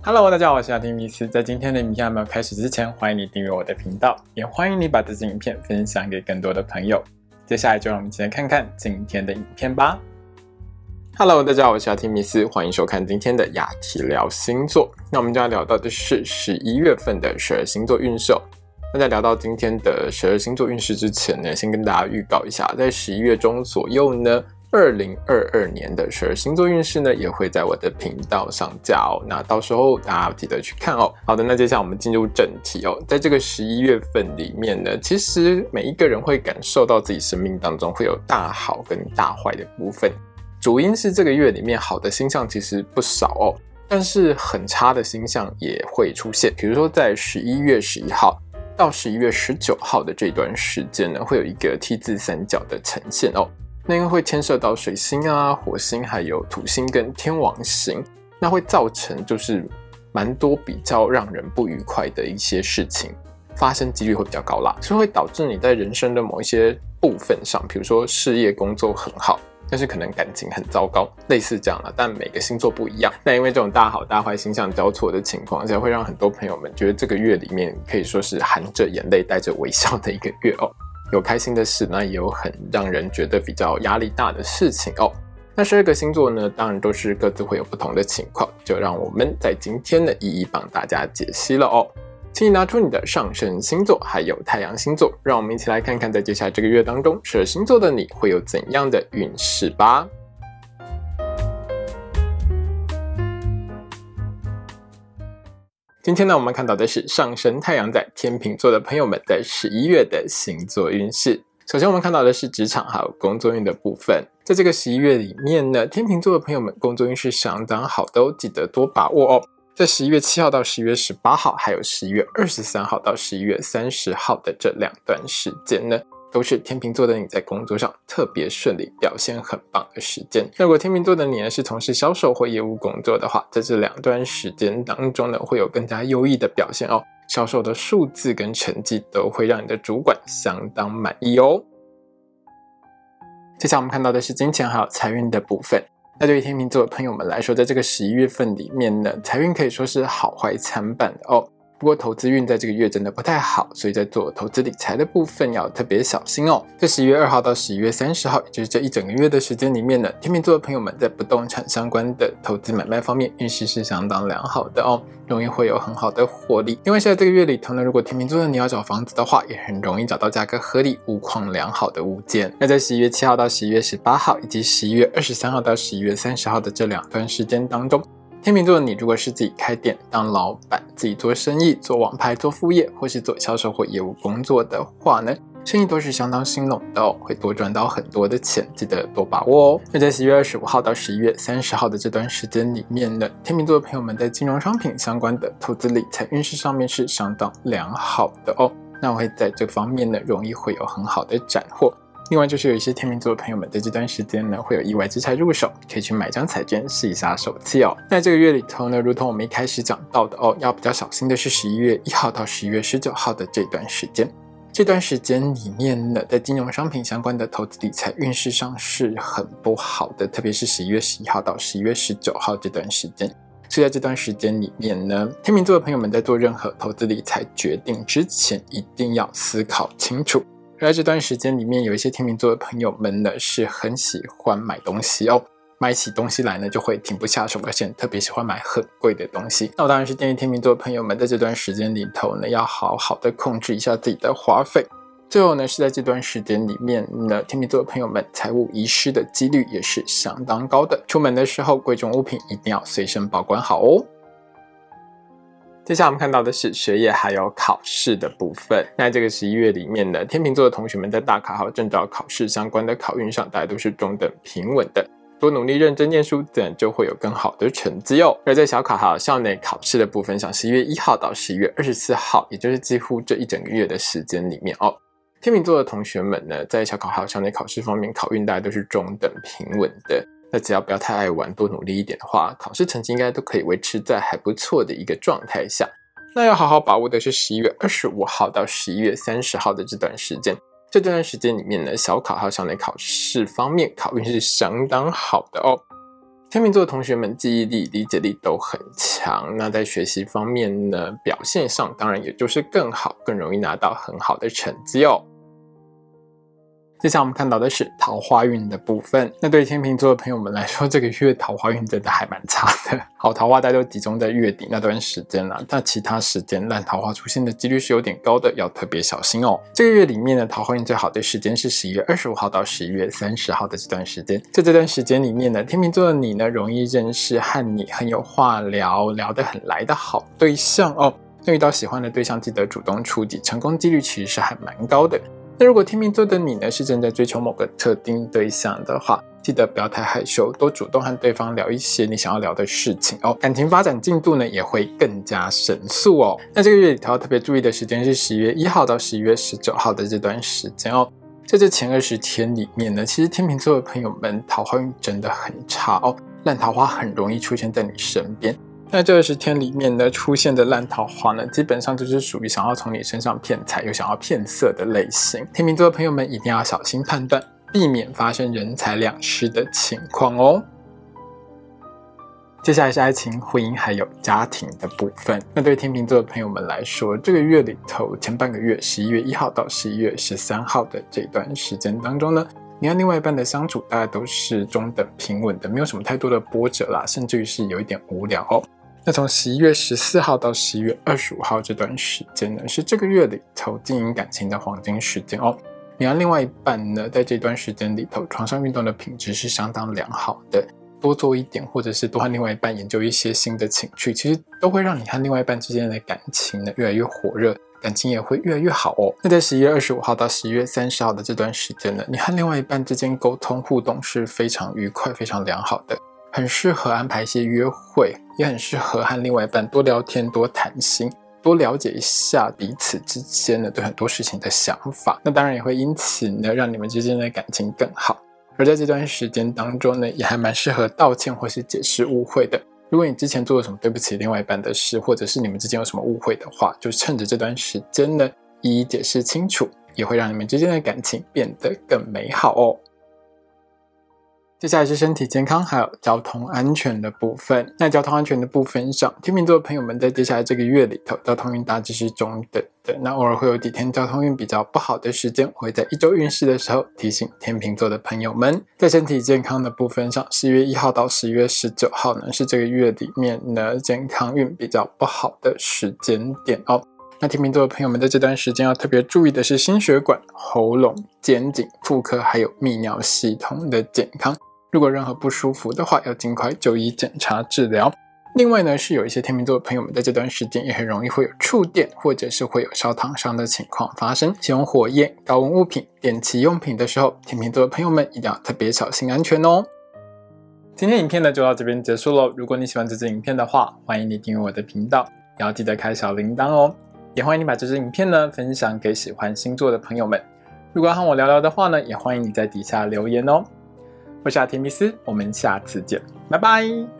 Hello，大家好，我是阿丁米斯。在今天的影片还没有开始之前，欢迎你订阅我的频道，也欢迎你把这支影片分享给更多的朋友。接下来就让我们一起来看看今天的影片吧。Hello，大家好，我是阿提米斯，欢迎收看今天的雅提聊星座。那我们就要聊到的是十一月份的十二星座运势。那在聊到今天的十二星座运势之前呢，先跟大家预告一下，在十一月中左右呢。二零二二年的十二星座运势呢，也会在我的频道上架哦。那到时候大家记得去看哦。好的，那接下来我们进入正题哦。在这个十一月份里面呢，其实每一个人会感受到自己生命当中会有大好跟大坏的部分。主因是这个月里面好的星象其实不少哦，但是很差的星象也会出现。比如说在十一月十一号到十一月十九号的这段时间呢，会有一个 T 字三角的呈现哦。那因为会牵涉到水星啊、火星，还有土星跟天王星，那会造成就是蛮多比较让人不愉快的一些事情发生几率会比较高啦，所以会导致你在人生的某一些部分上，比如说事业工作很好，但是可能感情很糟糕，类似这样的。但每个星座不一样，那因为这种大好大坏星象交错的情况，下会让很多朋友们觉得这个月里面可以说是含着眼泪带着微笑的一个月哦。有开心的事，那也有很让人觉得比较压力大的事情哦。那十二个星座呢，当然都是各自会有不同的情况，就让我们在今天呢一一帮大家解析了哦。请你拿出你的上升星座，还有太阳星座，让我们一起来看看，在接下来这个月当中，十二星座的你会有怎样的运势吧。今天呢，我们看到的是上升太阳在天秤座的朋友们在十一月的星座运势。首先，我们看到的是职场还有工作运的部分。在这个十一月里面呢，天秤座的朋友们工作运是相当好的哦，记得多把握哦。在十一月七号到十一月十八号，还有十一月二十三号到十一月三十号的这两段时间呢。都是天秤座的你在工作上特别顺利、表现很棒的时间。如果天秤座的你呢是从事销售或业务工作的话，在这两段时间当中呢，会有更加优异的表现哦。销售的数字跟成绩都会让你的主管相当满意哦。接下来我们看到的是金钱还有财运的部分。那对于天秤座的朋友们来说，在这个十一月份里面呢，财运可以说是好坏参半的哦。不过投资运在这个月真的不太好，所以在做投资理财的部分要特别小心哦。在十一月二号到十一月三十号，也就是这一整个月的时间里面呢，天秤座的朋友们在不动产相关的投资买卖方面运势是相当良好的哦，容易会有很好的获利。因为在这个月里头呢，如果天秤座的你要找房子的话，也很容易找到价格合理、物况良好的物件。那在十一月七号到十一月十八号，以及十一月二十三号到十一月三十号的这两段时间当中。天秤座的你，如果是自己开店当老板，自己做生意、做网拍、做副业，或是做销售或业务工作的话呢，生意都是相当兴隆的哦，会多赚到很多的钱，记得多把握哦。那在十一月二十五号到十一月三十号的这段时间里面呢，天秤座的朋友们在金融商品相关的投资理财运势上面是相当良好的哦，那我会在这方面呢，容易会有很好的斩获。另外就是有一些天秤座的朋友们，在这段时间呢，会有意外之财入手，可以去买张彩券试一下手气哦。那这个月里头呢，如同我们一开始讲到的哦，要比较小心的是十一月一号到十一月十九号的这段时间。这段时间里面呢，在金融商品相关的投资理财运势上是很不好的，特别是十一月十一号到十一月十九号这段时间。所以在这段时间里面呢，天秤座的朋友们在做任何投资理财决定之前，一定要思考清楚。而在这段时间里面，有一些天秤座的朋友们呢，是很喜欢买东西哦，买起东西来呢就会停不下手，而且特别喜欢买很贵的东西。那我当然是建议天秤座的朋友们在这段时间里头呢，要好好的控制一下自己的花费。最后呢，是在这段时间里面呢，天秤座的朋友们财务遗失的几率也是相当高的，出门的时候贵重物品一定要随身保管好哦。接下来我们看到的是学业还有考试的部分。那这个十一月里面呢，天秤座的同学们在大考还有证照考试相关的考运上，大家都是中等平稳的。多努力认真念书，自然就会有更好的成绩哦。而在小考还有校内考试的部分上，十一月一号到十一月二十四号，也就是几乎这一整个月的时间里面哦，天秤座的同学们呢，在小考还有校内考试方面，考运大家都是中等平稳的。那只要不要太爱玩，多努力一点的话，考试成绩应该都可以维持在还不错的一个状态下。那要好好把握的是十一月二十五号到十一月三十号的这段时间。这段时间里面呢，小考还有校内考试方面，考运是相当好的哦。天秤座的同学们记忆力、理解力都很强，那在学习方面呢，表现上当然也就是更好，更容易拿到很好的成绩哦。接下来我们看到的是桃花运的部分。那对天秤座的朋友们来说，这个月桃花运真的还蛮差的。好桃花大都集中在月底那段时间了，但其他时间烂桃花出现的几率是有点高的，要特别小心哦。这个月里面呢，桃花运最好的时间是十一月二十五号到十一月三十号的这段时间。在这段时间里面呢，天秤座的你呢，容易认识和你很有话聊、聊得很来的好对象哦。那遇到喜欢的对象，记得主动出击，成功几率其实是还蛮高的。那如果天秤座的你呢，是正在追求某个特定对象的话，记得不要太害羞，多主动和对方聊一些你想要聊的事情哦，感情发展进度呢也会更加神速哦。那这个月里头要特别注意的时间是十一月一号到十一月十九号的这段时间哦，在这前二十天里面呢，其实天秤座的朋友们桃花运真的很差哦，烂桃花很容易出现在你身边。那这二十天里面呢，出现的烂桃花呢，基本上就是属于想要从你身上骗财又想要骗色的类型。天秤座的朋友们一定要小心判断，避免发生人财两失的情况哦。接下来是爱情、婚姻还有家庭的部分。那对天秤座的朋友们来说，这个月里头前半个月，十一月一号到十一月十三号的这段时间当中呢，你和另外一半的相处大概都是中等平稳的，没有什么太多的波折啦，甚至于是有一点无聊哦。那从十一月十四号到十一月二十五号这段时间呢，是这个月里头经营感情的黄金时间哦。你和另外一半呢，在这段时间里头，床上运动的品质是相当良好的。多做一点，或者是多和另外一半研究一些新的情趣，其实都会让你和另外一半之间的感情呢越来越火热，感情也会越来越好哦。那在十一月二十五号到十一月三十号的这段时间呢，你和另外一半之间沟通互动是非常愉快、非常良好的。很适合安排一些约会，也很适合和另外一半多聊天、多谈心、多了解一下彼此之间的对很多事情的想法。那当然也会因此呢，让你们之间的感情更好。而在这段时间当中呢，也还蛮适合道歉或是解释误会的。如果你之前做了什么对不起另外一半的事，或者是你们之间有什么误会的话，就趁着这段时间呢，一一解释清楚，也会让你们之间的感情变得更美好哦。接下来是身体健康还有交通安全的部分。那交通安全的部分上，天秤座的朋友们在接下来这个月里头，交通运大致是中等的。那偶尔会有几天交通运比较不好的时间，会在一周运势的时候提醒天秤座的朋友们。在身体健康的部分上，十月一号到十一月十九号呢，是这个月里面呢健康运比较不好的时间点哦。那天秤座的朋友们在这段时间要特别注意的是心血管、喉咙、肩颈、妇科还有泌尿系统的健康。如果任何不舒服的话，要尽快就医检查治疗。另外呢，是有一些天秤座的朋友们在这段时间也很容易会有触电，或者是会有烧烫伤的情况发生。使用火焰、高温物品、电器用品的时候，天秤座的朋友们一定要特别小心安全哦。今天影片呢就到这边结束喽。如果你喜欢这支影片的话，欢迎你订阅我的频道，也要记得开小铃铛哦。也欢迎你把这支影片呢分享给喜欢星座的朋友们。如果要和我聊聊的话呢，也欢迎你在底下留言哦。我是阿提米斯，我们下次见，拜拜。